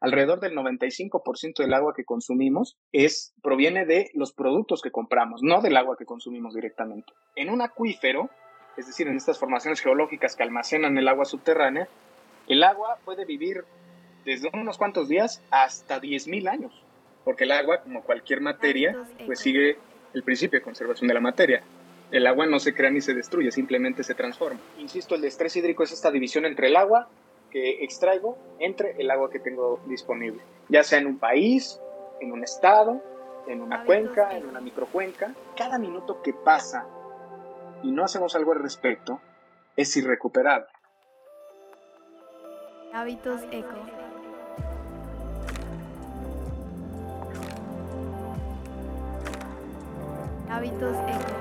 alrededor del 95% del agua que consumimos es, proviene de los productos que compramos, no del agua que consumimos directamente. En un acuífero, es decir, en estas formaciones geológicas que almacenan el agua subterránea, el agua puede vivir desde unos cuantos días hasta 10.000 años, porque el agua, como cualquier materia, pues sigue el principio de conservación de la materia. El agua no se crea ni se destruye, simplemente se transforma. Insisto, el estrés hídrico es esta división entre el agua que extraigo entre el agua que tengo disponible, ya sea en un país, en un estado, en una cuenca, en una microcuenca. Cada minuto que pasa y no hacemos algo al respecto es irrecuperable. Hábitos eco. Hábitos eco.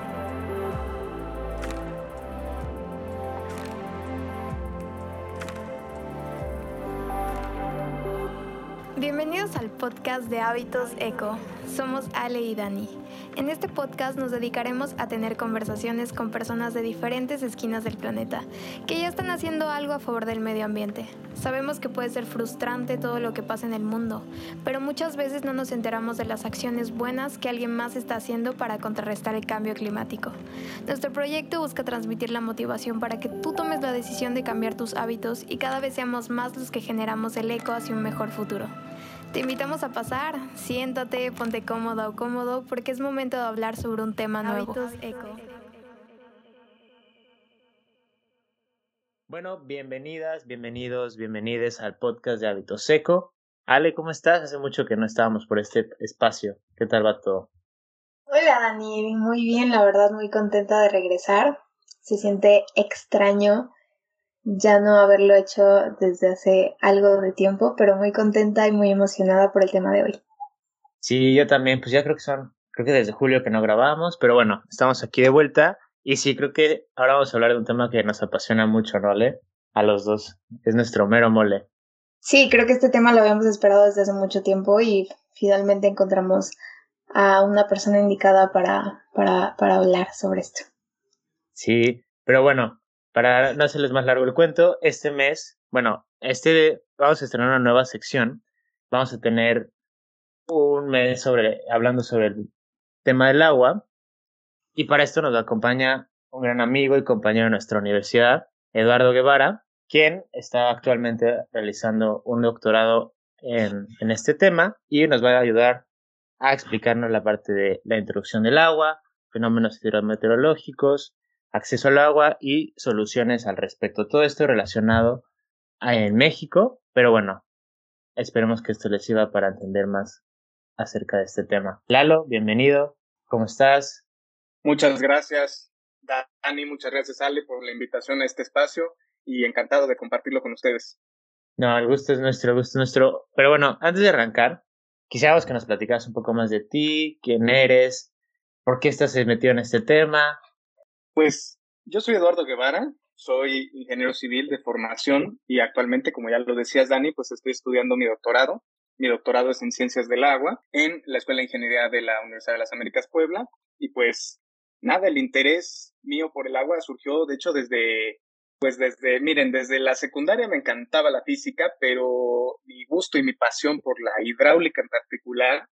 Bienvenidos al podcast de Hábitos Eco. Somos Ale y Dani. En este podcast nos dedicaremos a tener conversaciones con personas de diferentes esquinas del planeta que ya están haciendo algo a favor del medio ambiente. Sabemos que puede ser frustrante todo lo que pasa en el mundo, pero muchas veces no nos enteramos de las acciones buenas que alguien más está haciendo para contrarrestar el cambio climático. Nuestro proyecto busca transmitir la motivación para que tú tomes la decisión de cambiar tus hábitos y cada vez seamos más los que generamos el eco hacia un mejor futuro. Te invitamos a pasar, siéntate, ponte cómoda o cómodo porque es momento de hablar sobre un tema nuevo. eco. Bueno, bienvenidas, bienvenidos, bienvenides al podcast de Hábitos Eco. Ale, ¿cómo estás? Hace mucho que no estábamos por este espacio. ¿Qué tal va todo? Hola Dani, muy bien, la verdad muy contenta de regresar. Se siente extraño ya no haberlo hecho desde hace algo de tiempo, pero muy contenta y muy emocionada por el tema de hoy. Sí, yo también, pues ya creo que son, creo que desde julio que no grabamos, pero bueno, estamos aquí de vuelta y sí, creo que ahora vamos a hablar de un tema que nos apasiona mucho, ¿no, Ale? A los dos, es nuestro mero mole. Sí, creo que este tema lo habíamos esperado desde hace mucho tiempo y finalmente encontramos a una persona indicada para, para, para hablar sobre esto. Sí, pero bueno, para no hacerles más largo el cuento, este mes, bueno, este vamos a estrenar una nueva sección. Vamos a tener un mes sobre hablando sobre el tema del agua y para esto nos acompaña un gran amigo y compañero de nuestra universidad, Eduardo Guevara, quien está actualmente realizando un doctorado en, en este tema y nos va a ayudar a explicarnos la parte de la introducción del agua, fenómenos hidrometeorológicos, acceso al agua y soluciones al respecto. Todo esto relacionado en México, pero bueno, esperemos que esto les sirva para entender más acerca de este tema. Lalo, bienvenido, ¿cómo estás? Muchas gracias, Dani, muchas gracias, Ale, por la invitación a este espacio y encantado de compartirlo con ustedes. No, el gusto es nuestro, el gusto es nuestro. Pero bueno, antes de arrancar, quisiéramos que nos platicaras un poco más de ti, quién eres, por qué estás metido en este tema, pues yo soy Eduardo Guevara, soy ingeniero civil de formación y actualmente, como ya lo decías, Dani, pues estoy estudiando mi doctorado. Mi doctorado es en Ciencias del Agua en la Escuela de Ingeniería de la Universidad de las Américas Puebla. Y pues nada, el interés mío por el agua surgió, de hecho, desde, pues desde, miren, desde la secundaria me encantaba la física, pero mi gusto y mi pasión por la hidráulica en particular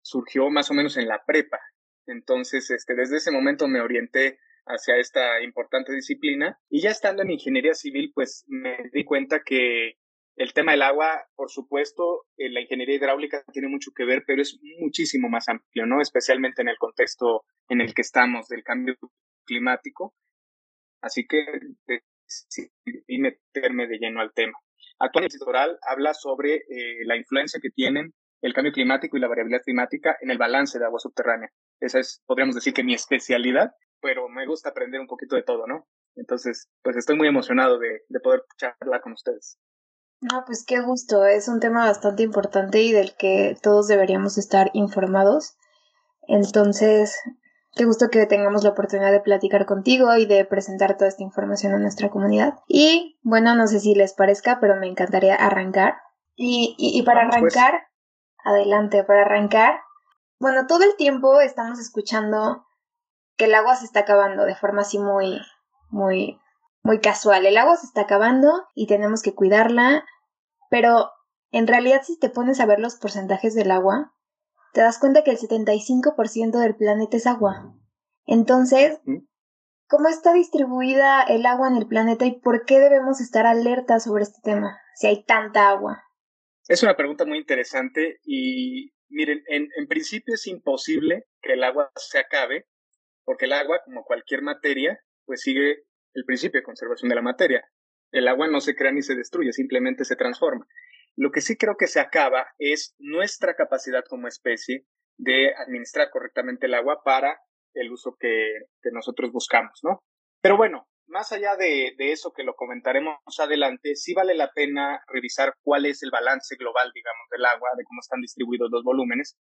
surgió más o menos en la prepa. Entonces, este, desde ese momento me orienté hacia esta importante disciplina. Y ya estando en ingeniería civil, pues me di cuenta que el tema del agua, por supuesto, en la ingeniería hidráulica tiene mucho que ver, pero es muchísimo más amplio, ¿no? Especialmente en el contexto en el que estamos del cambio climático. Así que decidí meterme de lleno al tema. Actualmente, el habla sobre eh, la influencia que tienen el cambio climático y la variabilidad climática en el balance de agua subterránea. Esa es, podríamos decir que mi especialidad pero me gusta aprender un poquito de todo, ¿no? Entonces, pues estoy muy emocionado de, de poder charlar con ustedes. No, pues qué gusto, es un tema bastante importante y del que todos deberíamos estar informados. Entonces, qué gusto que tengamos la oportunidad de platicar contigo y de presentar toda esta información a nuestra comunidad. Y bueno, no sé si les parezca, pero me encantaría arrancar. Y, y, y para pues. arrancar, adelante, para arrancar, bueno, todo el tiempo estamos escuchando que el agua se está acabando de forma así muy, muy, muy casual. El agua se está acabando y tenemos que cuidarla, pero en realidad si te pones a ver los porcentajes del agua, te das cuenta que el 75% del planeta es agua. Entonces, ¿cómo está distribuida el agua en el planeta y por qué debemos estar alertas sobre este tema si hay tanta agua? Es una pregunta muy interesante y miren, en, en principio es imposible que el agua se acabe porque el agua, como cualquier materia, pues sigue el principio de conservación de la materia. El agua no se crea ni se destruye, simplemente se transforma. Lo que sí creo que se acaba es nuestra capacidad como especie de administrar correctamente el agua para el uso que, nosotros buscamos, ¿no? Pero bueno, más allá de, de, eso que lo comentaremos adelante, sí vale la pena revisar cuál es el balance global, digamos, del agua, de cómo están distribuidos los volúmenes.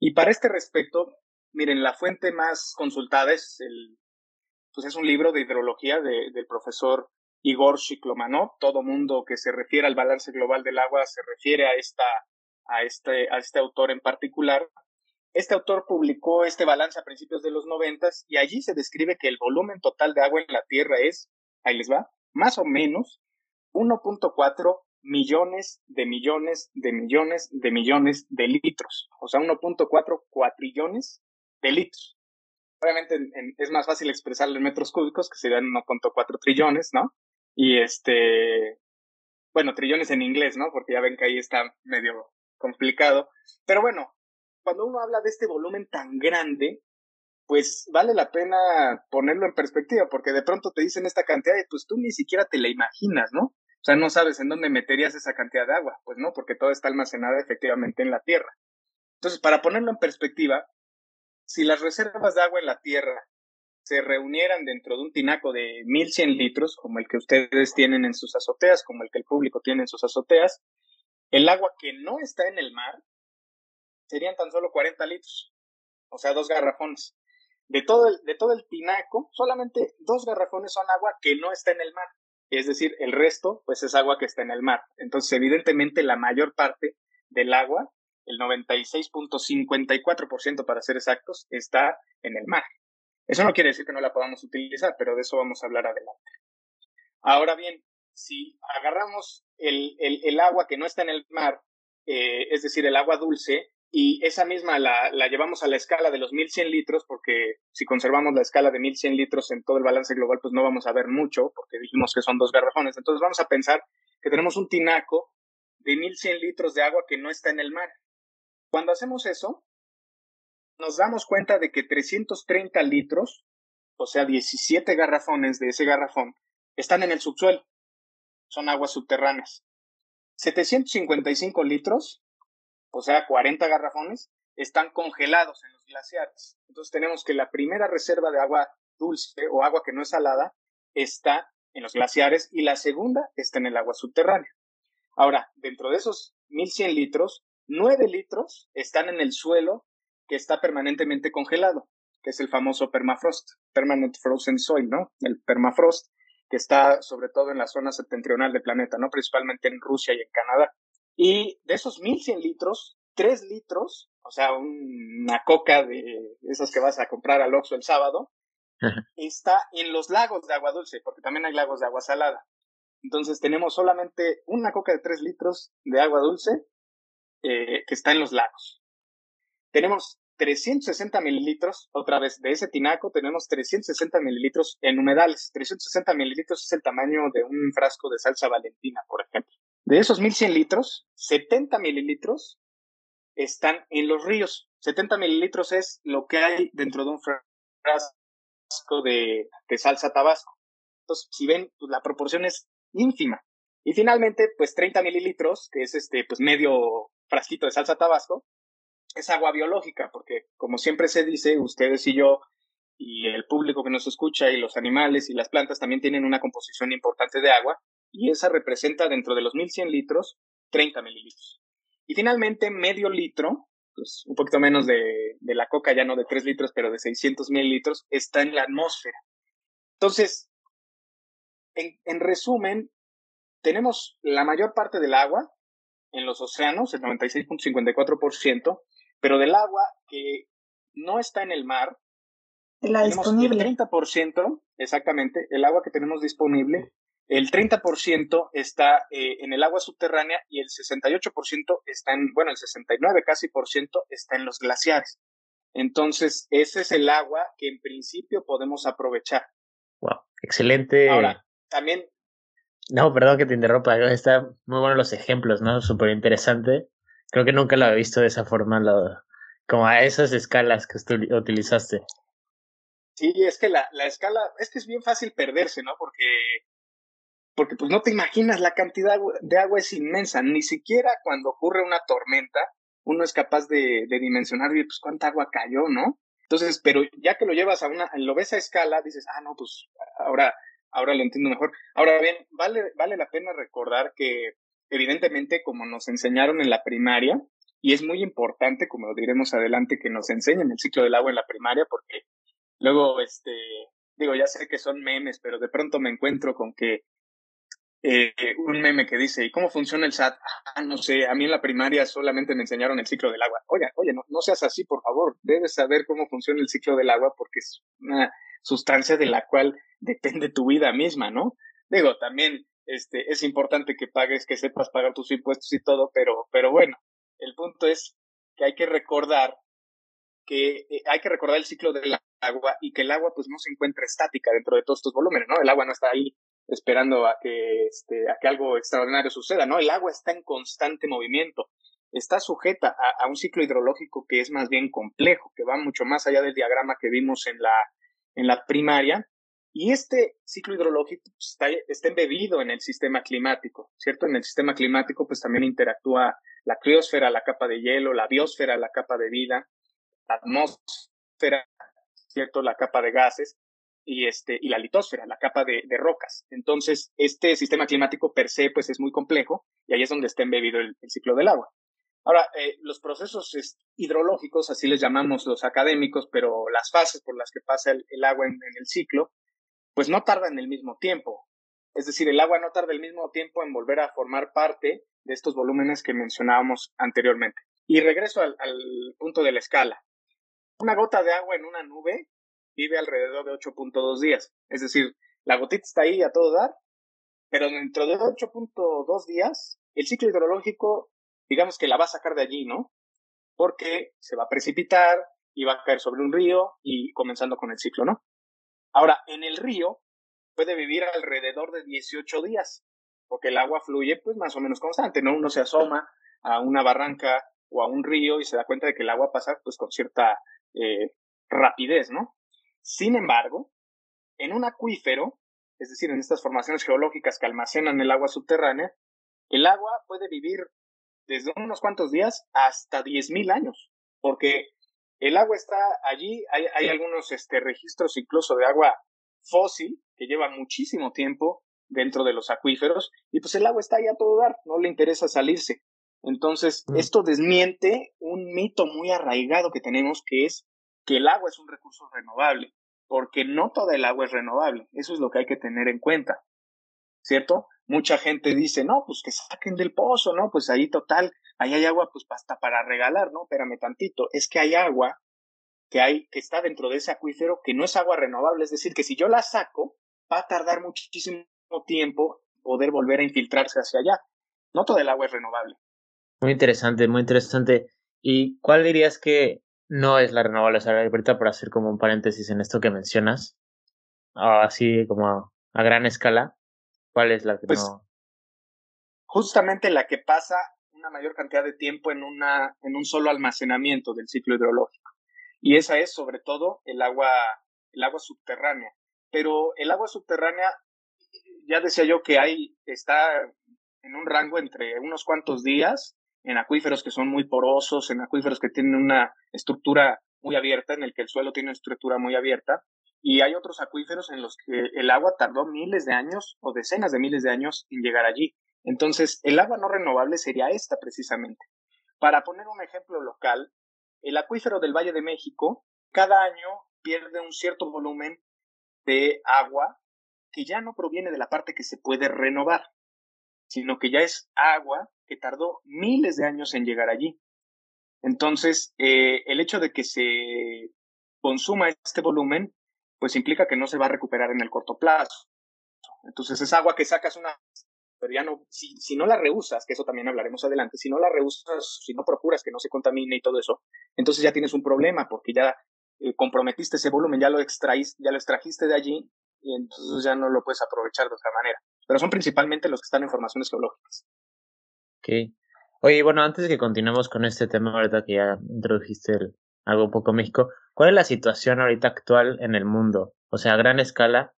Y para este respecto, miren, la fuente más consultada es el, pues es un libro de hidrología del profesor Igor Shiklomanov. Todo mundo que se refiere al balance global del agua se refiere a, esta, a, este, a este autor en particular. Este autor publicó este balance a principios de los noventas y allí se describe que el volumen total de agua en la Tierra es, ahí les va, más o menos 1.4 millones de millones de millones de millones de litros. O sea, 1.4 cuatrillones de litros. Obviamente es más fácil expresarlo en metros cúbicos, que serían 1.4 trillones, ¿no? Y este, bueno, trillones en inglés, ¿no? Porque ya ven que ahí está medio complicado. Pero bueno, cuando uno habla de este volumen tan grande, pues vale la pena ponerlo en perspectiva, porque de pronto te dicen esta cantidad y pues tú ni siquiera te la imaginas, ¿no? O sea, no sabes en dónde meterías esa cantidad de agua, pues no, porque todo está almacenado efectivamente en la tierra. Entonces, para ponerlo en perspectiva, si las reservas de agua en la Tierra se reunieran dentro de un tinaco de 1100 litros, como el que ustedes tienen en sus azoteas, como el que el público tiene en sus azoteas, el agua que no está en el mar serían tan solo 40 litros, o sea, dos garrafones. De todo el, de todo el tinaco, solamente dos garrafones son agua que no está en el mar. Es decir, el resto, pues es agua que está en el mar. Entonces, evidentemente, la mayor parte del agua el 96.54% para ser exactos, está en el mar. Eso no quiere decir que no la podamos utilizar, pero de eso vamos a hablar adelante. Ahora bien, si agarramos el, agua que no está en el mar, eh, es decir, el agua dulce, y esa misma la, la, llevamos a la escala de los 1100 litros, porque si conservamos la escala de 1100 litros en todo el balance global, pues no vamos a ver mucho, porque dijimos que son dos garrafones. Entonces vamos a pensar que tenemos un tinaco de 1100 litros de agua que no está en el mar. Cuando hacemos eso, nos damos cuenta de que 330 litros, o sea, 17 garrafones de ese garrafón, están en el subsuelo. Son aguas subterráneas. 755 litros, o sea, 40 garrafones, están congelados en los glaciares. Entonces tenemos que la primera reserva de agua dulce o agua que no es salada está en los glaciares y la segunda está en el agua subterránea. Ahora, dentro de esos 1100 litros, 9 litros están en el suelo que está permanentemente congelado, que es el famoso permafrost, permanent frozen soil, ¿no? El permafrost, que está sobre todo en la zona septentrional del planeta, ¿no? Principalmente en Rusia y en Canadá. Y de esos 1100 litros, 3 litros, o sea, una coca de esas que vas a comprar al Oxxo el sábado, está en los lagos de agua dulce, porque también hay lagos de agua salada. Entonces tenemos solamente una coca de 3 litros de agua dulce eh, que está en los lagos. Tenemos 360 mililitros, otra vez, de ese tinaco tenemos 360 mililitros en humedales. 360 mililitros es el tamaño de un frasco de salsa valentina, por ejemplo. De esos 1100 litros, 70 mililitros están en los ríos. 70 mililitros es lo que hay dentro de un frasco de, salsa tabasco. Entonces, si ven, pues, la proporción es ínfima. Y finalmente, pues 30 mililitros, que es este, pues medio frasquito de salsa tabasco, es agua biológica, porque como siempre se dice, ustedes y yo y el público que nos escucha y los animales y las plantas también tienen una composición importante de agua y esa representa dentro de los 1100 litros 30 mililitros. Y finalmente medio litro, pues un poquito menos de, de la coca, ya no de 3 litros, pero de 600 mililitros, está en la atmósfera. Entonces, en, en resumen, tenemos la mayor parte del agua en los océanos, el 96.54%, pero del agua que no está en el mar, la disponible. el 30%, exactamente, el agua que tenemos disponible el 30% está eh, en el agua subterránea y el 68% está en, bueno, el 69 casi por ciento está en los glaciares. Entonces, ese es el agua que en principio podemos aprovechar. Wow, excelente. Ahora, también. No, perdón que te interrumpa, están muy buenos los ejemplos, ¿no? Súper interesante. Creo que nunca lo había visto de esa forma, como a esas escalas que utilizaste. Sí, es que la, la escala, es que es bien fácil perderse, ¿no? Porque porque pues no te imaginas, la cantidad de agua es inmensa, ni siquiera cuando ocurre una tormenta uno es capaz de, dimensionar, pues cuánta agua cayó, ¿no? Entonces, pero ya que lo llevas a una, lo ves a escala, dices, ah, no, pues ahora, ahora lo entiendo mejor. Ahora bien, vale, vale la pena recordar que evidentemente como nos enseñaron en la primaria, y es muy importante, como lo diremos adelante, que nos enseñen el ciclo del agua en la primaria, porque luego, este, digo, ya sé que son memes, pero de pronto me encuentro con que eh, un meme que dice, ¿y cómo funciona el SAT? Ah, no sé, a mí en la primaria solamente me enseñaron el ciclo del agua. Oye, oye, no, no seas así, por favor. Debes saber cómo funciona el ciclo del agua porque es una sustancia de la cual depende tu vida misma, ¿no? Digo, también este, es importante que pagues, que sepas pagar tus impuestos y todo, pero, pero bueno, el punto es que hay que recordar que eh, hay que recordar el ciclo del agua y que el agua pues no se encuentra estática dentro de todos estos volúmenes, ¿no? El agua no está ahí esperando a que, este, a que algo extraordinario suceda, ¿no? El agua está en constante movimiento, está sujeta a, un ciclo hidrológico que es más bien complejo, que va mucho más allá del diagrama que vimos en la, en la primaria, y este ciclo hidrológico está, está embebido en el sistema climático, ¿cierto? En el sistema climático pues también interactúa la criosfera, la capa de hielo, la biosfera, la capa de vida, la atmósfera, ¿cierto? La capa de gases, y, este, y la litosfera, la capa de, rocas. Entonces, este sistema climático per se pues, es muy complejo y ahí es donde está embebido el, ciclo del agua. Ahora, eh, los procesos hidrológicos, así les llamamos los académicos, pero las fases por las que pasa el, agua en, el ciclo, pues no tardan el mismo tiempo. Es decir, el agua no tarda el mismo tiempo en volver a formar parte de estos volúmenes que mencionábamos anteriormente. Y regreso al punto de la escala. Una gota de agua en una nube vive alrededor de 8.2 días. Es decir, la gotita está ahí a todo dar, pero dentro de 8.2 días, el ciclo hidrológico, digamos que la va a sacar de allí, ¿no? Porque se va a precipitar y va a caer sobre un río y comenzando con el ciclo, ¿no? Ahora, en el río puede vivir alrededor de 18 días, porque el agua fluye pues más o menos constante, ¿no? Uno se asoma a una barranca o a un río y se da cuenta de que el agua pasa pues con cierta eh, rapidez, ¿no? Sin embargo, en un acuífero, es decir, en estas formaciones geológicas que almacenan el agua subterránea, el agua puede vivir desde unos cuantos días hasta 10.000 años, porque el agua está allí, hay, algunos este, registros incluso de agua fósil que lleva muchísimo tiempo dentro de los acuíferos y pues el agua está ahí a todo dar, no le interesa salirse. Entonces, mm. esto desmiente un mito muy arraigado que tenemos que es que el agua es un recurso renovable porque no toda el agua es renovable. Eso es lo que hay que tener en cuenta, ¿cierto? Mucha gente dice, no, pues que saquen del pozo, ¿no? Pues ahí total, ahí hay agua, pues hasta para regalar, ¿no? Espérame tantito, es que hay agua que hay, que está dentro de ese acuífero que no es agua renovable, es decir, que si yo la saco, va a tardar muchísimo tiempo poder volver a infiltrarse hacia allá. No toda el agua es renovable. Muy interesante, muy interesante. ¿Y cuál dirías que no es la renovable. O sea, ahorita por hacer como un paréntesis en esto que mencionas, así como a, gran escala, ¿cuál es la que pues, no? Justamente la que pasa una mayor cantidad de tiempo en, una, en un solo almacenamiento del ciclo hidrológico. Y esa es sobre todo el agua, el agua subterránea. Pero el agua subterránea, ya decía yo que hay, está en un rango entre unos cuantos días en acuíferos que son muy porosos, en acuíferos que tienen una estructura muy abierta, en el que el suelo tiene una estructura muy abierta, y hay otros acuíferos en los que el agua tardó miles de años o decenas de miles de años en llegar allí. Entonces, el agua no renovable sería esta precisamente. Para poner un ejemplo local, el acuífero del Valle de México cada año pierde un cierto volumen de agua que ya no proviene de la parte que se puede renovar, sino que ya es agua que tardó miles de años en llegar allí. Entonces, eh, el hecho de que se consuma este volumen, pues implica que no se va a recuperar en el corto plazo. Entonces es agua que sacas una pero ya no, si, no la rehusas, que eso también hablaremos adelante, si no la rehusas, si no procuras que no se contamine y todo eso, entonces ya tienes un problema porque ya eh, comprometiste ese volumen, ya lo extraís, ya lo extrajiste de allí y entonces ya no lo puedes aprovechar de otra manera. Pero son principalmente los que están en formaciones geológicas. Ok. Oye, bueno, antes de que continuemos con este tema, ahorita que ya introdujiste algo un poco México, ¿cuál es la situación ahorita actual en el mundo? O sea, a gran escala,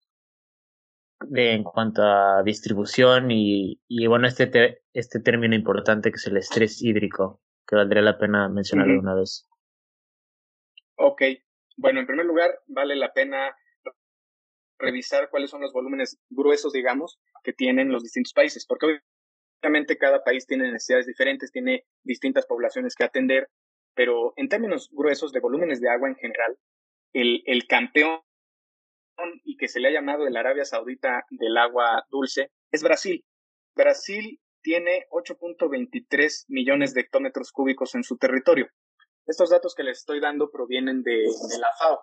de, en cuanto a distribución y, y bueno, este, este término importante que es el estrés hídrico, que valdría la pena mencionarlo una vez. Ok, bueno, en primer lugar, vale la pena revisar cuáles son los volúmenes gruesos, digamos, que tienen los distintos países, porque obviamente cada país tiene necesidades diferentes, tiene distintas poblaciones que atender, pero en términos gruesos de volúmenes de agua en general, el, campeón y que se le ha llamado el Arabia Saudita del agua dulce es Brasil. Brasil tiene 8.23 millones de hectómetros cúbicos en su territorio. Estos datos que les estoy dando provienen de, la FAO.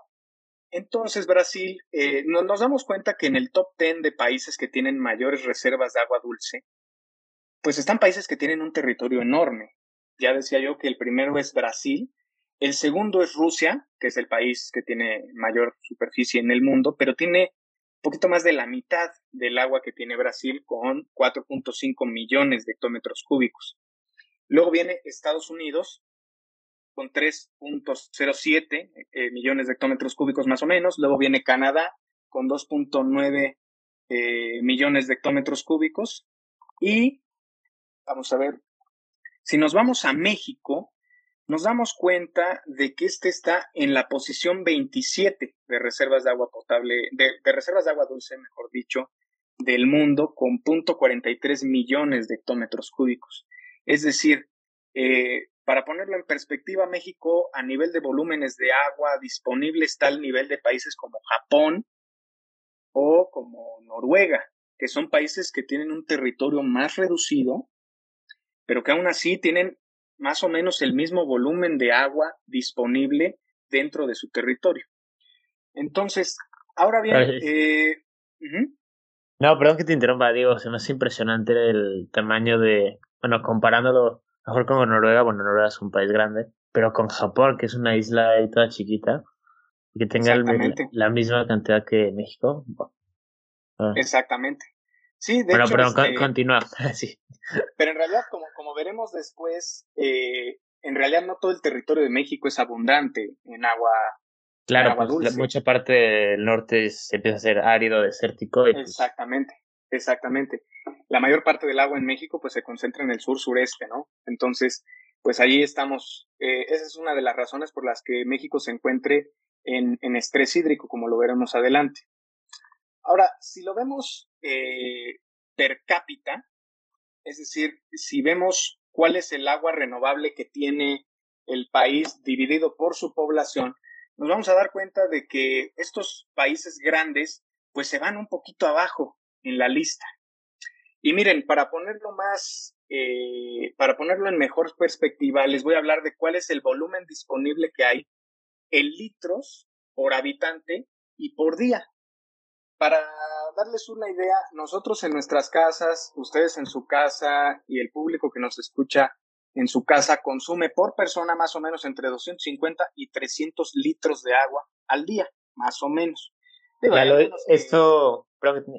Entonces, Brasil, eh, nos, damos cuenta que en el top 10 de países que tienen mayores reservas de agua dulce, pues están países que tienen un territorio enorme. Ya decía yo que el primero es Brasil, el segundo es Rusia, que es el país que tiene mayor superficie en el mundo, pero tiene un poquito más de la mitad del agua que tiene Brasil con 4.5 millones de hectómetros cúbicos. Luego viene Estados Unidos con 3.07 eh, millones de hectómetros cúbicos más o menos. Luego viene Canadá con 2.9 eh, millones de hectómetros cúbicos. Y vamos a ver, si nos vamos a México, nos damos cuenta de que este está en la posición 27 de reservas de agua potable, de, reservas de agua dulce, mejor dicho, del mundo, con 0.43 millones de hectómetros cúbicos. Es decir, eh, para ponerlo en perspectiva, México a nivel de volúmenes de agua disponible está al nivel de países como Japón o como Noruega, que son países que tienen un territorio más reducido, pero que aún así tienen más o menos el mismo volumen de agua disponible dentro de su territorio. Entonces, ahora bien, eh, no, perdón que te interrumpa, digo, se me hace impresionante el tamaño de, bueno, comparándolo mejor con Noruega, bueno, Noruega es un país grande, pero con Japón, que es una isla ahí toda chiquita, que tenga la misma cantidad que México. Ah. Exactamente. Sí, de hecho, pero este, continúa. sí. Pero en realidad, como, como veremos después, eh, en realidad no todo el territorio de México es abundante en agua. Claro, pues, mucha parte del norte se empieza a ser árido, desértico. Pues exactamente, exactamente. La mayor parte del agua en México pues se concentra en el sur-sureste, ¿no? Entonces, pues allí estamos. Eh, esa es una de las razones por las que México se encuentre en, en estrés hídrico, como lo veremos adelante. Ahora, si lo vemos eh, per cápita, es decir, si vemos cuál es el agua renovable que tiene el país dividido por su población, nos vamos a dar cuenta de que estos países grandes pues se van un poquito abajo en la lista. Y miren, para ponerlo más, eh, para ponerlo en mejor perspectiva, les voy a hablar de cuál es el volumen disponible que hay en litros por habitante y por día. Para darles una idea, nosotros en nuestras casas, ustedes en su casa y el público que nos escucha en su casa consume por persona más o menos entre 250 y 300 litros de agua al día, más o menos. esto,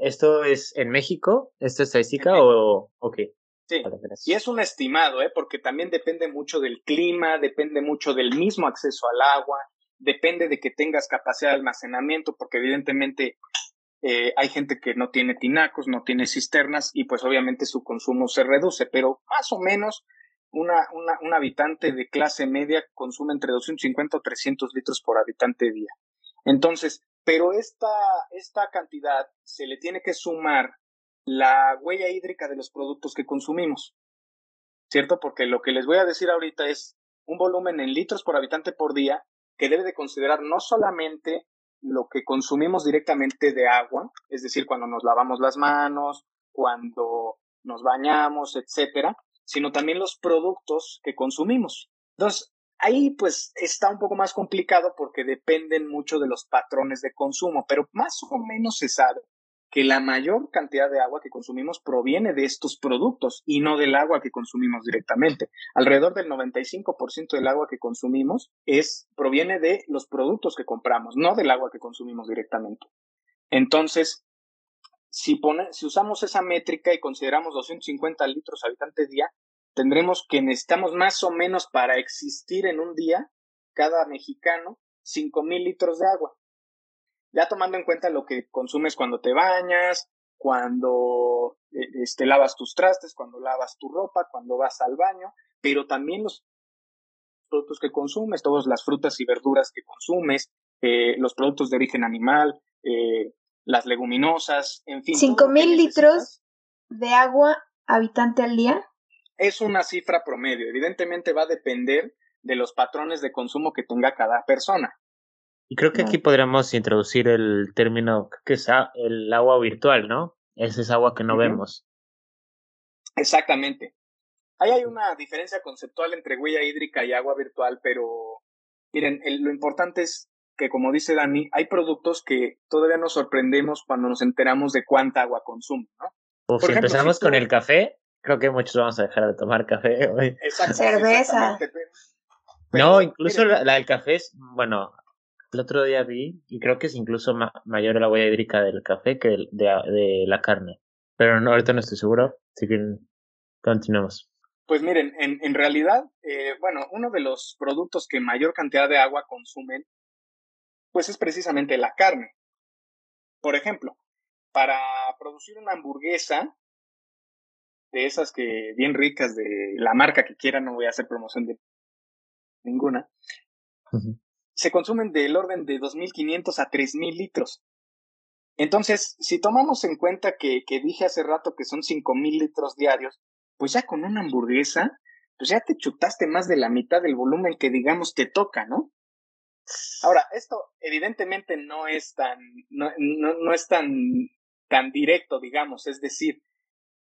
¿Esto es en México? ¿Esta estadística o qué? Sí, y es un estimado, ¿eh? porque también depende mucho del clima, depende mucho del mismo acceso al agua, depende de que tengas capacidad de almacenamiento, porque evidentemente eh, hay gente que no tiene tinacos, no tiene cisternas y pues obviamente su consumo se reduce, pero más o menos una, un habitante de clase media consume entre 250 o 300 litros por habitante día. Entonces, pero esta, esta cantidad se le tiene que sumar la huella hídrica de los productos que consumimos, ¿cierto? Porque lo que les voy a decir ahorita es un volumen en litros por habitante por día que debe de considerar no solamente lo que consumimos directamente de agua, es decir, cuando nos lavamos las manos, cuando nos bañamos, etcétera, sino también los productos que consumimos. Entonces, ahí pues está un poco más complicado porque dependen mucho de los patrones de consumo, pero más o menos se sabe que la mayor cantidad de agua que consumimos proviene de estos productos y no del agua que consumimos directamente. Alrededor del 95% del agua que consumimos es proviene de los productos que compramos, no del agua que consumimos directamente. Entonces, si, pone, si usamos esa métrica y consideramos 250 litros habitante día, tendremos que necesitamos más o menos para existir en un día, cada mexicano, 5.000 litros de agua ya tomando en cuenta lo que consumes cuando te bañas, cuando eh, este, lavas tus trastes, cuando lavas tu ropa, cuando vas al baño, pero también los productos que consumes, todas las frutas y verduras que consumes, eh, los productos de origen animal, eh, las leguminosas, en fin. ¿Cinco mil litros de agua habitante al día? Es una cifra promedio. Evidentemente va a depender de los patrones de consumo que tenga cada persona. Y creo que aquí podríamos introducir el término que es el agua virtual, ¿no? Ese es agua que no vemos. Exactamente. Ahí hay una diferencia conceptual entre huella hídrica y agua virtual, pero miren, lo importante es que, como dice Dani, hay productos que todavía nos sorprendemos cuando nos enteramos de cuánta agua consumen, ¿no? Por si empezamos con el café, creo que muchos vamos a dejar de tomar café hoy. Cerveza. no, incluso la, la, del café es, bueno, el otro día vi, y creo que es incluso mayor la huella hídrica del café que de, de, la carne. Pero no, ahorita no estoy seguro, así que continuemos. Pues miren, en, en realidad, eh, bueno, uno de los productos que mayor cantidad de agua consumen, pues es precisamente la carne. Por ejemplo, para producir una hamburguesa, de esas que bien ricas de la marca que quiera, no voy a hacer promoción de ninguna, se consumen del orden de 2.500 a 3.000 litros. Entonces, si tomamos en cuenta que, que dije hace rato que son 5.000 litros diarios, pues ya con una hamburguesa, pues ya te chutaste más de la mitad del volumen que digamos te toca, ¿no? Ahora, esto evidentemente no es tan, no, no, no es tan, tan directo, digamos, es decir,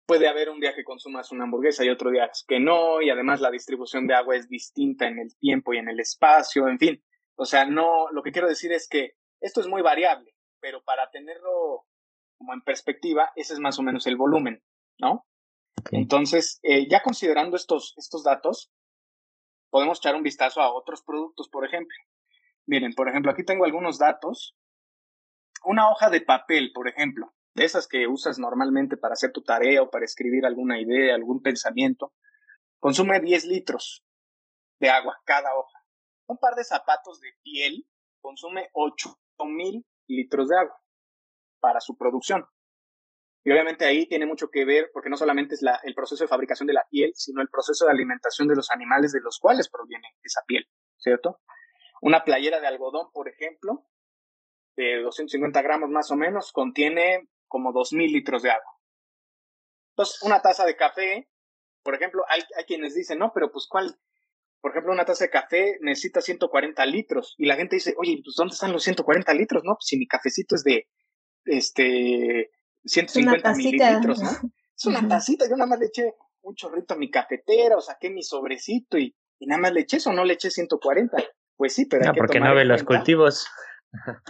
puede haber un día que consumas una hamburguesa y otro día que no, y además la distribución de agua es distinta en el tiempo y en el espacio, en fin. O sea, no, lo que quiero decir es que esto es muy variable, pero para tenerlo como en perspectiva, ese es más o menos el volumen, ¿no? Entonces, eh, ya considerando estos, estos datos, podemos echar un vistazo a otros productos, por ejemplo. Miren, por ejemplo, aquí tengo algunos datos. Una hoja de papel, por ejemplo, de esas que usas normalmente para hacer tu tarea o para escribir alguna idea, algún pensamiento, consume 10 litros de agua cada hoja. Un par de zapatos de piel consume mil litros de agua para su producción. Y obviamente ahí tiene mucho que ver, porque no solamente es la, el proceso de fabricación de la piel, sino el proceso de alimentación de los animales de los cuales proviene esa piel, ¿cierto? Una playera de algodón, por ejemplo, de 250 gramos más o menos, contiene como 2.000 litros de agua. Entonces, una taza de café, por ejemplo, hay, hay quienes dicen, no, pero pues, ¿cuál, por ejemplo, una taza de café necesita 140 litros y la gente dice, oye, pues ¿dónde están los 140 litros? No, pues si mi cafecito es de este 150 mililitros, ¿no? Es una tacita, yo nada más le eché un chorrito a mi cafetera o saqué mi sobrecito y, nada más le eché eso, no le eché 140. Pues sí, pero... No, porque no ve los cultivos.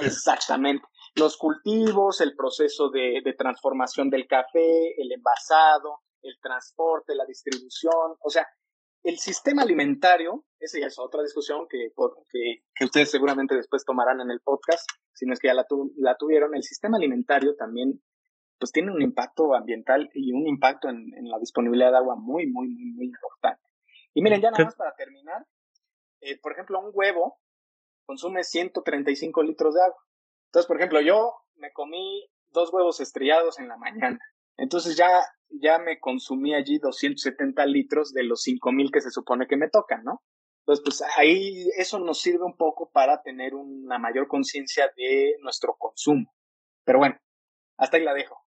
Exactamente. Los cultivos, el proceso de, de transformación del café, el envasado, el transporte, la distribución, o sea, el sistema alimentario, esa ya es otra discusión que, que, ustedes seguramente después tomarán en el podcast, si no es que ya la, la tuvieron, el sistema alimentario también pues tiene un impacto ambiental y un impacto en, la disponibilidad de agua muy, muy, muy, muy importante. Y miren, ya nada más para terminar, eh, por ejemplo, un huevo consume 135 litros de agua. Entonces, por ejemplo, yo me comí dos huevos estrellados en la mañana. Entonces ya ya me consumí allí 270 litros de los 5000 que se supone que me tocan, ¿no? Entonces, pues ahí eso nos sirve un poco para tener una mayor conciencia de nuestro consumo. Pero bueno, hasta ahí la dejo.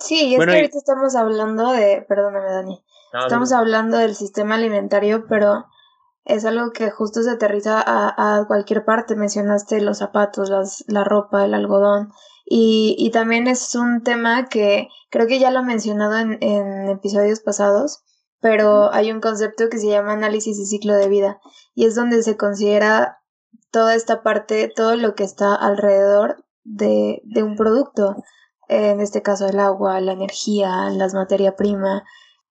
Sí, es que ahorita estamos hablando de, perdóname Dani, estamos hablando del sistema alimentario, pero es algo que justo se aterriza a, a cualquier parte. Mencionaste los zapatos, las, la ropa, el algodón. Y, y también es un tema que creo que ya lo he mencionado en, en episodios pasados, pero hay un concepto que se llama análisis y ciclo de vida y es donde se considera toda esta parte, todo lo que está alrededor de, de un producto, en este caso el agua, la energía, las materia prima,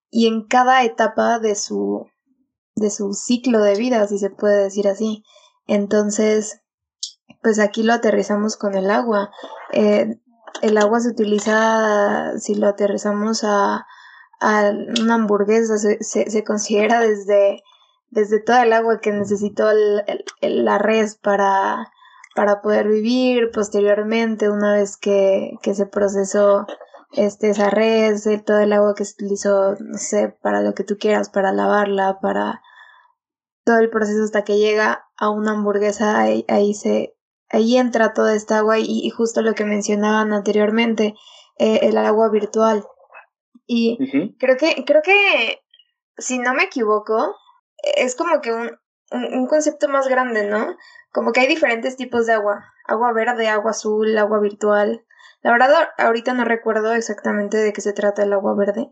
y en cada etapa de su, de su ciclo de vida, si se puede decir así. Entonces, pues aquí lo aterrizamos con el agua. Eh, el agua se utiliza, si lo aterrizamos a, a una hamburguesa, se, se, considera desde, desde toda el agua que necesitó la res para, para poder vivir. Posteriormente, una vez que, que se procesó este, esa res, todo el agua que se utilizó, no sé, para lo que tú quieras, para lavarla, para todo el proceso hasta que llega a una hamburguesa, ahí, ahí se, ahí entra toda esta agua y, justo lo que mencionaban anteriormente, eh, el agua virtual. Y creo que, creo que, si no me equivoco, es como que un, un, concepto más grande, ¿no? Como que hay diferentes tipos de agua. Agua verde, agua azul, agua virtual. La verdad, ahorita no recuerdo exactamente de qué se trata el agua verde.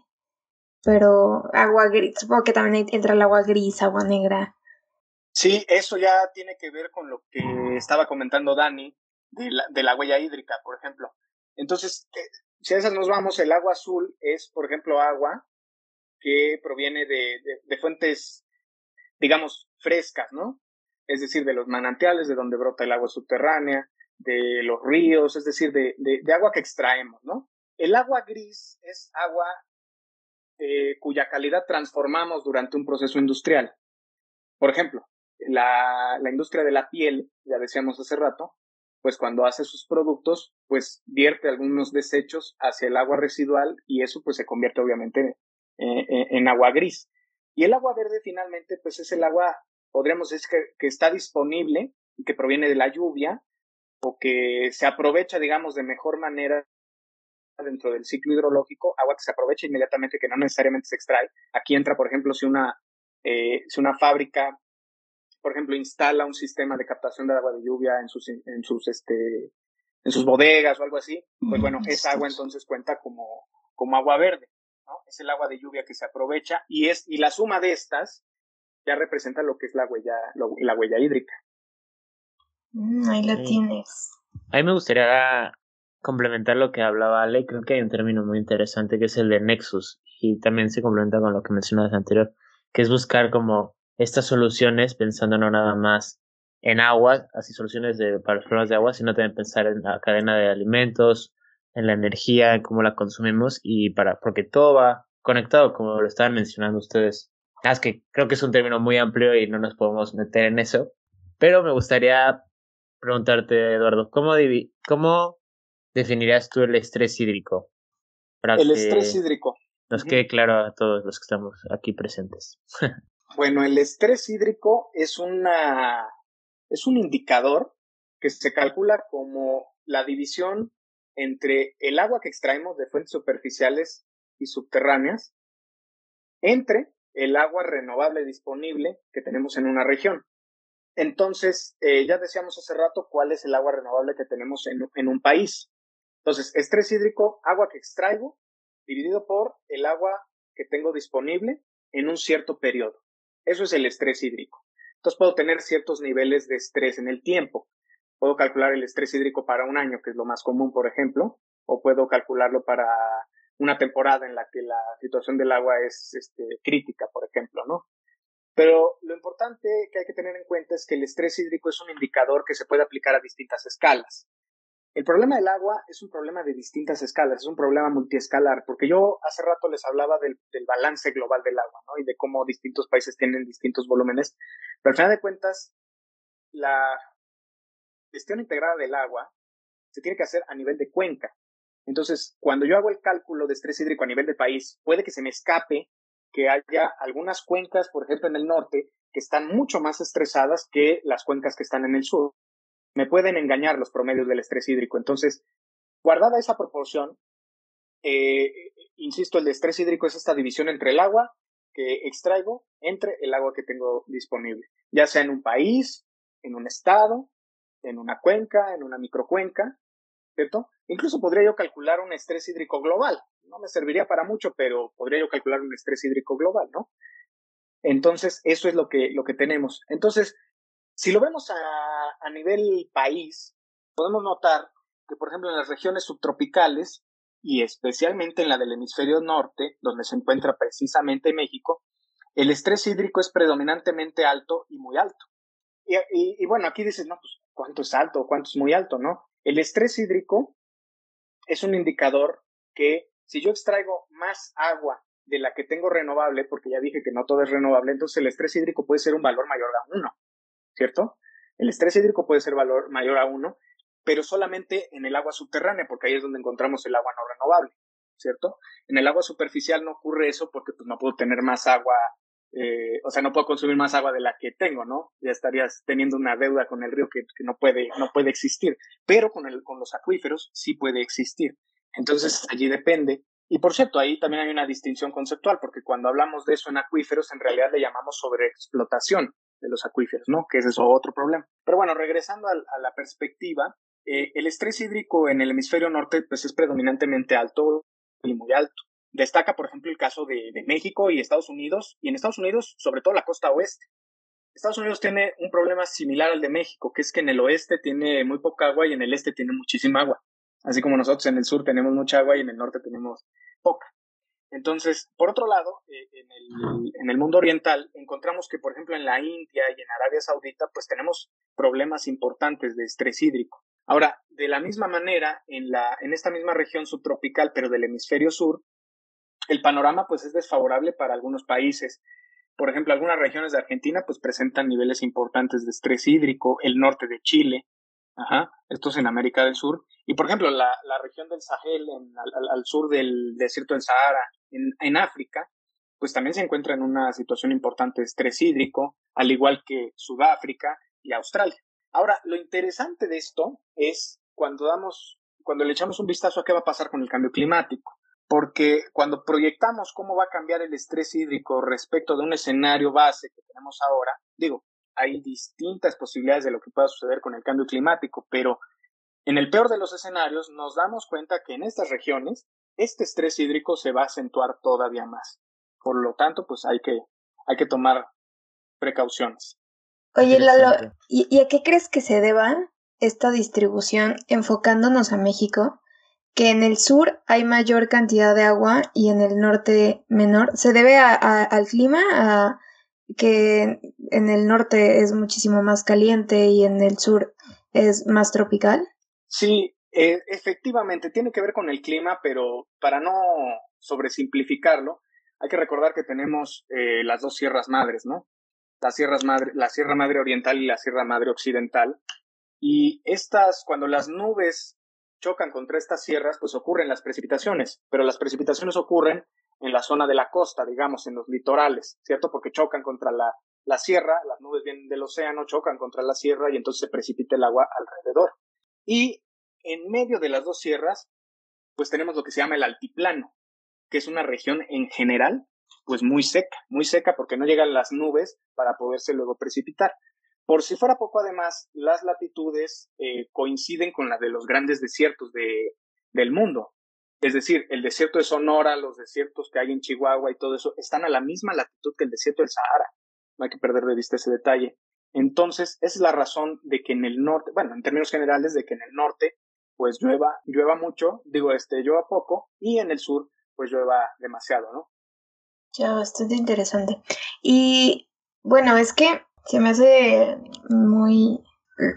Pero agua gris, supongo que también entra el agua gris, agua negra. Sí, eso ya tiene que ver con lo que estaba comentando Dani de la, de la huella hídrica, por ejemplo. Entonces, eh, si a esas nos vamos, el agua azul es, por ejemplo, agua que proviene de, de, fuentes, digamos, frescas, ¿no? Es decir, de los manantiales, de donde brota el agua subterránea, de los ríos, es decir, de, de agua que extraemos, ¿no? El agua gris es agua eh, cuya calidad transformamos durante un proceso industrial. Por ejemplo, la, la industria de la piel, ya decíamos hace rato, pues cuando hace sus productos, pues vierte algunos desechos hacia el agua residual y eso pues se convierte obviamente en, agua gris. Y el agua verde finalmente pues es el agua, podríamos decir que, que está disponible y que proviene de la lluvia o que se aprovecha, digamos, de mejor manera dentro del ciclo hidrológico, agua que se aprovecha inmediatamente, que no necesariamente se extrae. Aquí entra, por ejemplo, si una, eh, si una fábrica por ejemplo, instala un sistema de captación de agua de lluvia en sus, en sus, este, en sus bodegas o algo así, pues bueno, esa agua entonces cuenta como, como agua verde, ¿no? Es el agua de lluvia que se aprovecha y es, y la suma de estas ya representa lo que es la huella, la huella hídrica. Mm, ahí la tienes. A mí me gustaría complementar lo que hablaba Ale, creo que hay un término muy interesante que es el de nexus, y también se complementa con lo que mencionabas anterior, que es buscar como estas soluciones pensando no nada más en agua, así soluciones de, para los problemas de agua, sino también pensar en la cadena de alimentos, en la energía, en cómo la consumimos y para, porque todo va conectado, como lo estaban mencionando ustedes. Ah, es que creo que es un término muy amplio y no nos podemos meter en eso, pero me gustaría preguntarte, Eduardo, ¿cómo, cómo definirías tú el estrés hídrico? el estrés hídrico. Nos quede claro a todos los que estamos aquí presentes. Bueno, el estrés hídrico es una es un indicador que se calcula como la división entre el agua que extraemos de fuentes superficiales y subterráneas entre el agua renovable disponible que tenemos en una región. Entonces, eh, ya decíamos hace rato cuál es el agua renovable que tenemos en, en un país. Entonces, estrés hídrico, agua que extraigo, dividido por el agua que tengo disponible en un cierto periodo. Eso es el estrés hídrico. Entonces puedo tener ciertos niveles de estrés en el tiempo. Puedo calcular el estrés hídrico para un año, que es lo más común, por ejemplo, o puedo calcularlo para una temporada en la que la situación del agua es este, crítica, por ejemplo, ¿no? Pero lo importante que hay que tener en cuenta es que el estrés hídrico es un indicador que se puede aplicar a distintas escalas. El problema del agua es un problema de distintas escalas, es un problema multiescalar, porque yo hace rato les hablaba del, balance global del agua, ¿no? Y de cómo distintos países tienen distintos volúmenes, pero al final de cuentas, la gestión integrada del agua se tiene que hacer a nivel de cuenca. Entonces, cuando yo hago el cálculo de estrés hídrico a nivel de país, puede que se me escape que haya algunas cuencas, por ejemplo, en el norte, que están mucho más estresadas que las cuencas que están en el sur me pueden engañar los promedios del estrés hídrico. Entonces, guardada esa proporción, eh, insisto, el estrés hídrico es esta división entre el agua que extraigo entre el agua que tengo disponible, ya sea en un país, en un estado, en una cuenca, en una microcuenca, ¿cierto? Incluso podría yo calcular un estrés hídrico global. No me serviría para mucho, pero podría yo calcular un estrés hídrico global, ¿no? Entonces, eso es lo que, lo que tenemos. Entonces, si lo vemos a, nivel país, podemos notar que, por ejemplo, en las regiones subtropicales y especialmente en la del hemisferio norte, donde se encuentra precisamente México, el estrés hídrico es predominantemente alto y muy alto. Y, bueno, aquí dices, no, pues, ¿cuánto es alto o cuánto es muy alto, no? El estrés hídrico es un indicador que si yo extraigo más agua de la que tengo renovable, porque ya dije que no todo es renovable, entonces el estrés hídrico puede ser un valor mayor a uno, ¿cierto? El estrés hídrico puede ser valor mayor a uno, pero solamente en el agua subterránea, porque ahí es donde encontramos el agua no renovable, ¿cierto? En el agua superficial no ocurre eso porque pues no puedo tener más agua, eh, o sea, no puedo consumir más agua de la que tengo, ¿no? Ya estarías teniendo una deuda con el río que, no, puede, no puede existir, pero con, el, con los acuíferos sí puede existir. Entonces, allí depende. Y por cierto, ahí también hay una distinción conceptual, porque cuando hablamos de eso en acuíferos, en realidad le llamamos sobreexplotación de los acuíferos, ¿no? Que es eso otro problema. Pero bueno, regresando a, la perspectiva, eh, el estrés hídrico en el hemisferio norte pues es predominantemente alto y muy alto. Destaca, por ejemplo, el caso de, México y Estados Unidos, y en Estados Unidos, sobre todo la costa oeste. Estados Unidos tiene un problema similar al de México, que es que en el oeste tiene muy poca agua y en el este tiene muchísima agua. Así como nosotros en el sur tenemos mucha agua y en el norte tenemos poca. Entonces, por otro lado, eh, en, el, en, el, mundo oriental encontramos que, por ejemplo, en la India y en Arabia Saudita, pues tenemos problemas importantes de estrés hídrico. Ahora, de la misma manera, en, la, en esta misma región subtropical, pero del hemisferio sur, el panorama pues es desfavorable para algunos países. Por ejemplo, algunas regiones de Argentina pues presentan niveles importantes de estrés hídrico, el norte de Chile, ajá, esto es en América del Sur, y por ejemplo la, la región del Sahel al, sur del desierto del Sahara, en, en África, pues también se encuentra en una situación importante de estrés hídrico, al igual que Sudáfrica y Australia. Ahora, lo interesante de esto es cuando damos, cuando le echamos un vistazo a qué va a pasar con el cambio climático. Porque cuando proyectamos cómo va a cambiar el estrés hídrico respecto de un escenario base que tenemos ahora, digo, hay distintas posibilidades de lo que pueda suceder con el cambio climático, pero en el peor de los escenarios nos damos cuenta que en estas regiones este estrés hídrico se va a acentuar todavía más. Por lo tanto, pues hay que, hay que tomar precauciones. Oye, Lalo, ¿y, a qué crees que se deba esta distribución enfocándonos a México? Que en el sur hay mayor cantidad de agua y en el norte menor. ¿Se debe al clima? ¿A que en el norte es muchísimo más caliente y en el sur es más tropical? Sí, e, efectivamente, tiene que ver con el clima, pero para no sobresimplificarlo, hay que recordar que tenemos eh, las dos sierras madres, ¿no? las sierras madre, la Sierra Madre Oriental y la Sierra Madre Occidental. Y estas, cuando las nubes chocan contra estas sierras, pues ocurren las precipitaciones, pero las precipitaciones ocurren en la zona de la costa, digamos, en los litorales, ¿cierto? Porque chocan contra la, la sierra, las nubes vienen del océano, chocan contra la sierra y entonces se precipita el agua alrededor. Y en medio de las dos sierras, pues tenemos lo que se llama el altiplano, que es una región en general pues muy seca, muy seca porque no llegan las nubes para poderse luego precipitar. Por si fuera poco, además, las latitudes eh, coinciden con las de los grandes desiertos de, del mundo. Es decir, el desierto de Sonora, los desiertos que hay en Chihuahua y todo eso, están a la misma latitud que el desierto del Sahara. No hay que perder de vista ese detalle. Entonces, esa es la razón de que en el norte, bueno, en términos generales, de que en el norte, pues llueva, llueva mucho, digo, este, llueva poco, y en el sur, pues llueva demasiado, ¿no? Ya, bastante interesante. Y bueno, es que se me hace muy...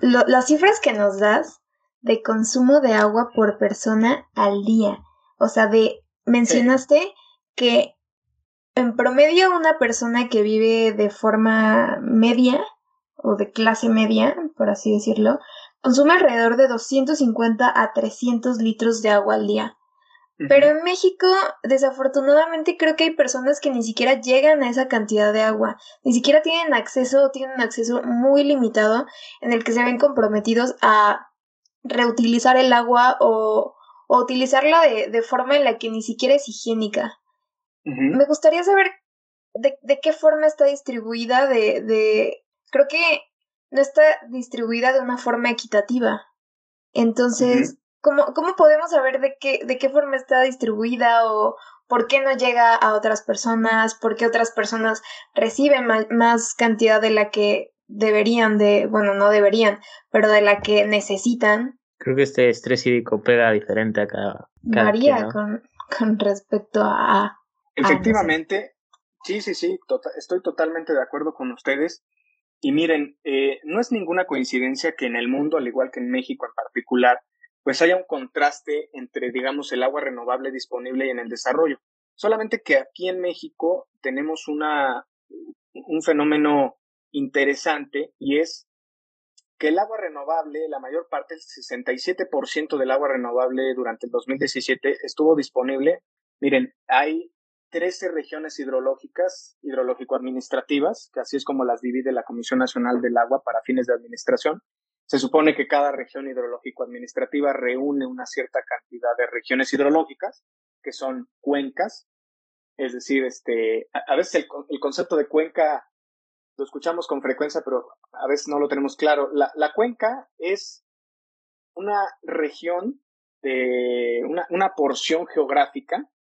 las cifras que nos das de consumo de agua por persona al día. O sea, de... Mencionaste que en promedio una persona que vive de forma media o de clase media, por así decirlo, consume alrededor de 250 a 300 litros de agua al día. Pero en México, desafortunadamente, creo que hay personas que ni siquiera llegan a esa cantidad de agua, ni siquiera tienen acceso o tienen un acceso muy limitado en el que se ven comprometidos a reutilizar el agua o, o utilizarla de, de, forma en la que ni siquiera es higiénica. Me gustaría saber de, de, qué forma está distribuida, de, de... Creo que no está distribuida de una forma equitativa. Entonces, ¿Cómo, ¿Cómo podemos saber de qué, de qué forma está distribuida o por qué no llega a otras personas? ¿Por qué otras personas reciben más, cantidad de la que deberían de, bueno, no deberían, pero de la que necesitan? Creo que este estrés hídrico pega diferente a cada, María, con, con respecto a... Efectivamente, sí, sí, sí, tota, estoy totalmente de acuerdo con ustedes. Y miren, eh, no es ninguna coincidencia que en el mundo, al igual que en México en particular, pues haya un contraste entre, digamos, el agua renovable disponible y en el desarrollo. Solamente que aquí en México tenemos una, un fenómeno interesante y es que el agua renovable, la mayor parte, el 67% del agua renovable durante el 2017 estuvo disponible. Miren, hay 13 regiones hidrológicas, hidrológico-administrativas, que así es como las divide la Comisión Nacional del Agua para fines de administración. Se supone que cada región hidrológico-administrativa reúne una cierta cantidad de regiones hidrológicas, que son cuencas. Es decir, este, a, veces el, el, concepto de cuenca lo escuchamos con frecuencia, pero a veces no lo tenemos claro. La, la cuenca es una región de una, una porción geográfica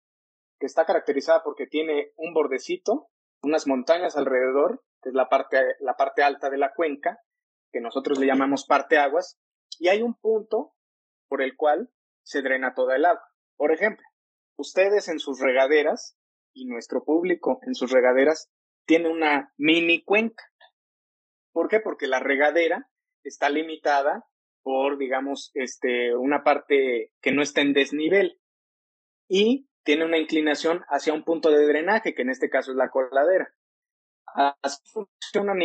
que está caracterizada porque tiene un bordecito, unas montañas alrededor, que es la parte, la parte alta de la cuenca, que nosotros le llamamos parte aguas, y hay un punto por el cual se drena toda el agua. Por ejemplo, ustedes en sus regaderas y nuestro público en sus regaderas tiene una mini cuenca. ¿Por qué? Porque la regadera está limitada por, digamos, este, una parte que no está en desnivel. Y tiene una inclinación hacia un punto de drenaje, que en este caso es la coladera. Así funcionan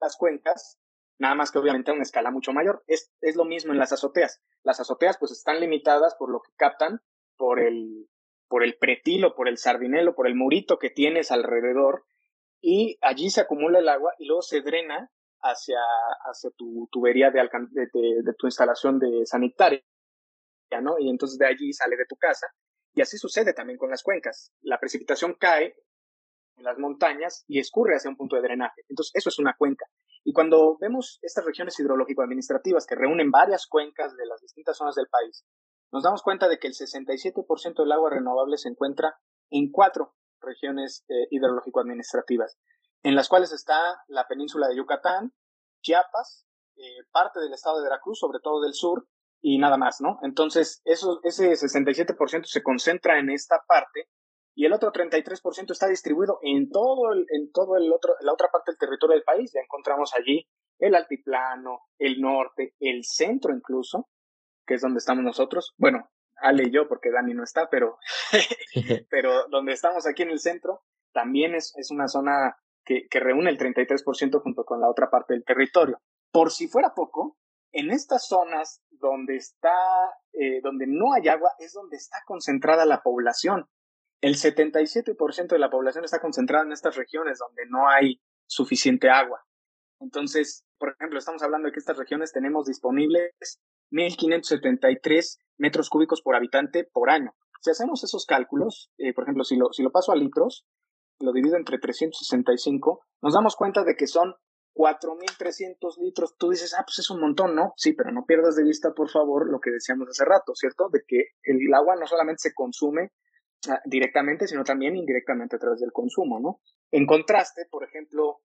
las cuencas, nada más que obviamente a una escala mucho mayor. Es, es lo mismo en las azoteas. Las azoteas pues están limitadas por lo que captan por el, por el pretilo, por el sardinelo, por el murito que tienes alrededor y allí se acumula el agua y luego se drena hacia, hacia tu tubería de, de, de tu instalación de sanitaria, ¿no? Y entonces de allí sale de tu casa y así sucede también con las cuencas. La precipitación cae en las montañas y escurre hacia un punto de drenaje. Entonces, eso es una cuenca. Y cuando vemos estas regiones hidrológico-administrativas que reúnen varias cuencas de las distintas zonas del país, nos damos cuenta de que el 67% del agua renovable se encuentra en cuatro regiones eh, hidrológico-administrativas, en las cuales está la península de Yucatán, Chiapas, eh, parte del estado de Veracruz, sobre todo del sur, y nada más, ¿no? Entonces, eso, ese 67% se concentra en esta parte y el otro 33% está distribuido en todo el, en todo el otro, la otra parte del territorio del país. Ya encontramos allí el altiplano, el norte, el centro incluso, que es donde estamos nosotros. Bueno, Ale y yo, porque Dani no está, pero, pero donde estamos aquí en el centro, también es, es una zona que, que reúne el 33% junto con la otra parte del territorio. Por si fuera poco, en estas zonas donde está, eh, donde no hay agua, es donde está concentrada la población. El 77% de la población está concentrada en estas regiones donde no hay suficiente agua. Entonces, por ejemplo, estamos hablando de que estas regiones tenemos disponibles 1.573 metros cúbicos por habitante por año. Si hacemos esos cálculos, eh, por ejemplo, si lo, si lo paso a litros, lo divido entre 365, nos damos cuenta de que son 4.300 litros, tú dices, ah, pues es un montón, ¿no? Sí, pero no pierdas de vista, por favor, lo que decíamos hace rato, ¿cierto? De que el agua no solamente se consume ah, directamente, sino también indirectamente a través del consumo, ¿no? En contraste, por ejemplo,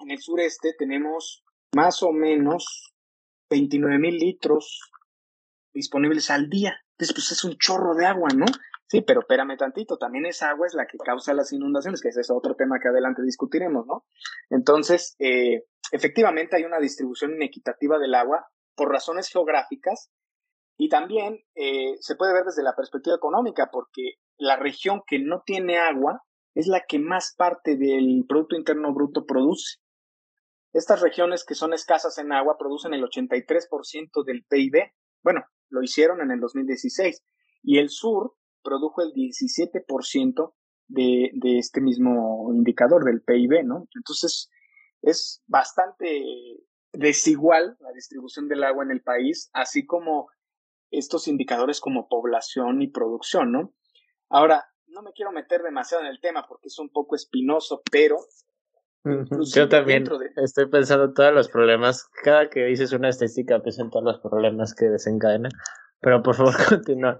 en el sureste tenemos más o menos 29.000 litros disponibles al día. Entonces, pues es un chorro de agua, ¿no? Sí, pero espérame tantito, también esa agua es la que causa las inundaciones, que ese es otro tema que adelante discutiremos, ¿no? Entonces, eh, efectivamente hay una distribución inequitativa del agua por razones geográficas y también eh, se puede ver desde la perspectiva económica, porque la región que no tiene agua es la que más parte del Producto Interno Bruto produce. Estas regiones que son escasas en agua producen el 83% del PIB. Bueno, lo hicieron en el 2016. Y el sur produjo el 17% de, de este mismo indicador del PIB, ¿no? Entonces, es bastante desigual la distribución del agua en el país, así como estos indicadores como población y producción, ¿no? Ahora, no me quiero meter demasiado en el tema porque es un poco espinoso, pero... Yo también estoy pensando todos los problemas. Cada que dices una estadística, pienso todos los problemas que desencadenan. Pero por favor, continúa.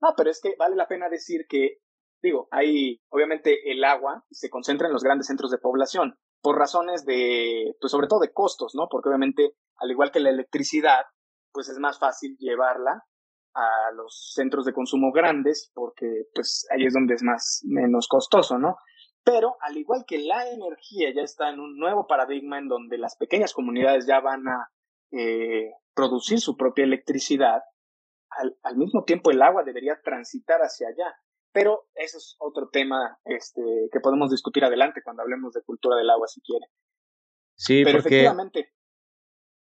No, pero es que vale la pena decir que, digo, hay, obviamente el agua se concentra en los grandes centros de población por razones de, pues sobre todo de costos, ¿no? Porque obviamente, al igual que la electricidad, pues es más fácil llevarla a los centros de consumo grandes porque pues ahí es donde es más menos costoso, ¿no? Pero al igual que la energía ya está en un nuevo paradigma en donde las pequeñas comunidades ya van a eh, producir su propia electricidad, al, al, mismo tiempo el agua debería transitar hacia allá. Pero eso es otro tema este, que podemos discutir adelante cuando hablemos de cultura del agua, si quiere. Sí, Pero porque... efectivamente.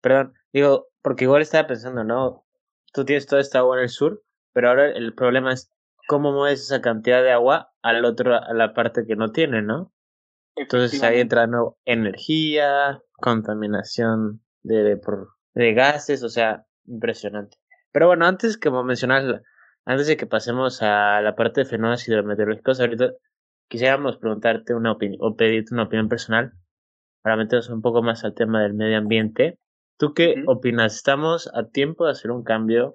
Perdón, digo, porque igual estaba pensando, ¿no? Tú tienes toda esta agua en el sur, pero ahora el problema es cómo mueves esa cantidad de agua al otro, a la parte que no tiene, ¿no? Entonces ahí entra ¿no? energía, contaminación de, por, de gases, o sea, impresionante. Pero bueno, antes que mencionar, antes de que pasemos a la parte de fenómenos hidrometeorológicos, ahorita quisiéramos preguntarte una opinión, o pedirte una opinión personal, para meternos un poco más al tema del medio ambiente. ¿Tú qué uh -huh. opinas? ¿Estamos a tiempo de hacer un cambio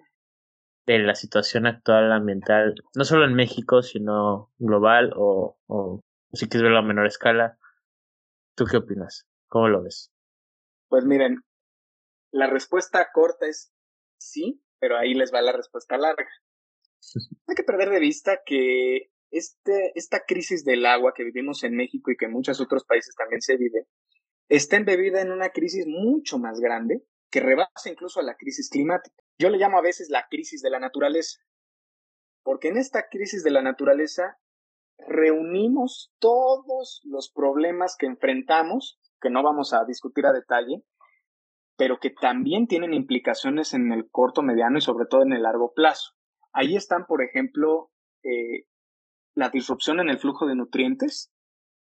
de la situación actual ambiental, no solo en México, sino global o, o si quieres verlo a menor escala? ¿Tú qué opinas? ¿Cómo lo ves? Pues miren, la respuesta corta es sí, pero ahí les va la respuesta larga. No hay que perder de vista que este, esta crisis del agua que vivimos en México y que en muchos otros países también se vive, está embebida en una crisis mucho más grande que rebasa incluso a la crisis climática. Yo le llamo a veces la crisis de la naturaleza, porque en esta crisis de la naturaleza reunimos todos los problemas que enfrentamos, que no vamos a discutir a detalle, pero que también tienen implicaciones en el corto, mediano y sobre todo en el largo plazo. Ahí están, por ejemplo, eh, la disrupción en el flujo de nutrientes,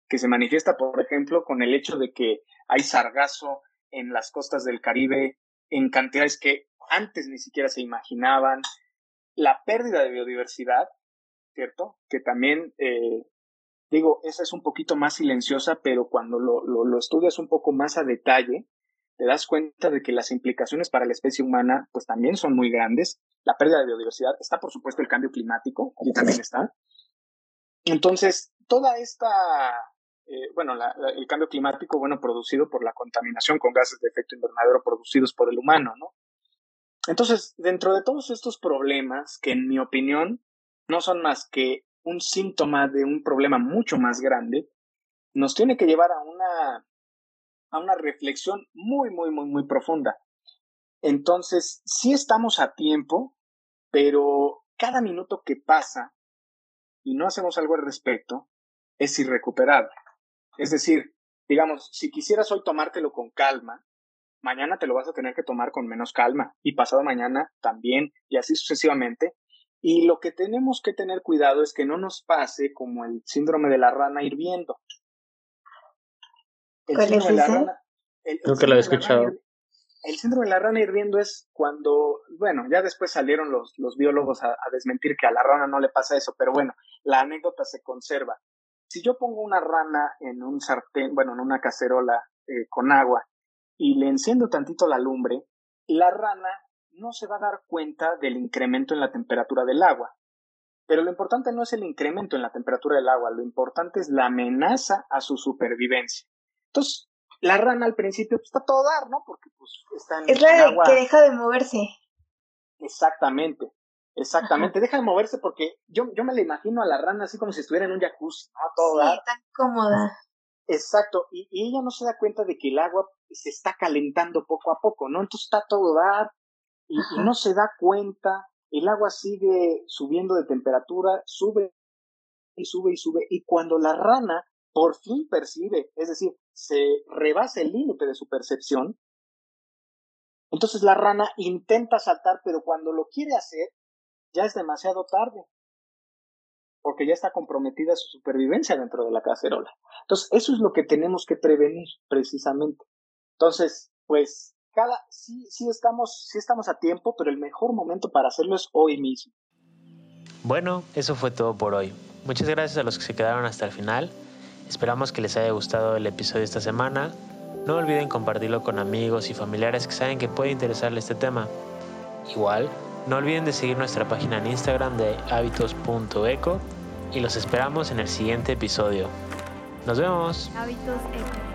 que se manifiesta, por ejemplo, con el hecho de que hay sargazo en las costas del Caribe en cantidades que antes ni siquiera se imaginaban, la pérdida de biodiversidad, ¿cierto? Que también, eh, digo, esa es un poquito más silenciosa, pero cuando lo, lo, lo estudias un poco más a detalle, te das cuenta de que las implicaciones para la especie humana pues también son muy grandes. La pérdida de biodiversidad está, por supuesto, el cambio climático, allí también está. Entonces, toda esta, eh, bueno, la, la, el cambio climático, bueno, producido por la contaminación con gases de efecto invernadero producidos por el humano, ¿no? Entonces, dentro de todos estos problemas, que en mi opinión no son más que un síntoma de un problema mucho más grande, nos tiene que llevar a una a una reflexión muy, muy, muy, muy profunda. Entonces, sí estamos a tiempo, pero cada minuto que pasa y no hacemos algo al respecto es irrecuperable. Es decir, digamos, si quisieras hoy tomártelo con calma, mañana te lo vas a tener que tomar con menos calma y pasado mañana también y así sucesivamente. Y lo que tenemos que tener cuidado es que no nos pase como el síndrome de la rana hirviendo. El ¿Cuál es ese? Rana, el, Creo que lo he escuchado. Rana, el síndrome de la rana hirviendo es cuando, bueno, ya después salieron los, los biólogos a, a, desmentir que a la rana no le pasa eso, pero bueno, la anécdota se conserva. Si yo pongo una rana en un sartén, bueno, en una cacerola eh, con agua y le enciendo tantito la lumbre, la rana no se va a dar cuenta del incremento en la temperatura del agua. Pero lo importante no es el incremento en la temperatura del agua, lo importante es la amenaza a su supervivencia. Entonces, la rana al principio pues, está todo dar, ¿no? Porque pues está en Es la agua. que deja de moverse. Exactamente, exactamente. Ajá. Deja de moverse porque yo, yo me la imagino a la rana así como si estuviera en un jacuzzi, ¿no? Todo sí, dar. tan cómoda. Exacto, y, y, ella no se da cuenta de que el agua se está calentando poco a poco, ¿no? Entonces está todo dar y, y no se da cuenta, el agua sigue subiendo de temperatura, sube y sube y sube, y cuando la rana por fin percibe, es decir, se rebasa el límite de su percepción, entonces la rana intenta saltar, pero cuando lo quiere hacer, ya es demasiado tarde, porque ya está comprometida su supervivencia dentro de la cacerola. Entonces, eso es lo que tenemos que prevenir, precisamente. Entonces, pues, cada, sí, sí estamos, sí estamos a tiempo, pero el mejor momento para hacerlo es hoy mismo. Bueno, eso fue todo por hoy. Muchas gracias a los que se quedaron hasta el final. Esperamos que les haya gustado el episodio de esta semana. No olviden compartirlo con amigos y familiares que saben que puede interesarle este tema. Igual, no olviden de seguir nuestra página en Instagram de hábitos.eco y los esperamos en el siguiente episodio. Nos vemos. Hábitos Eco.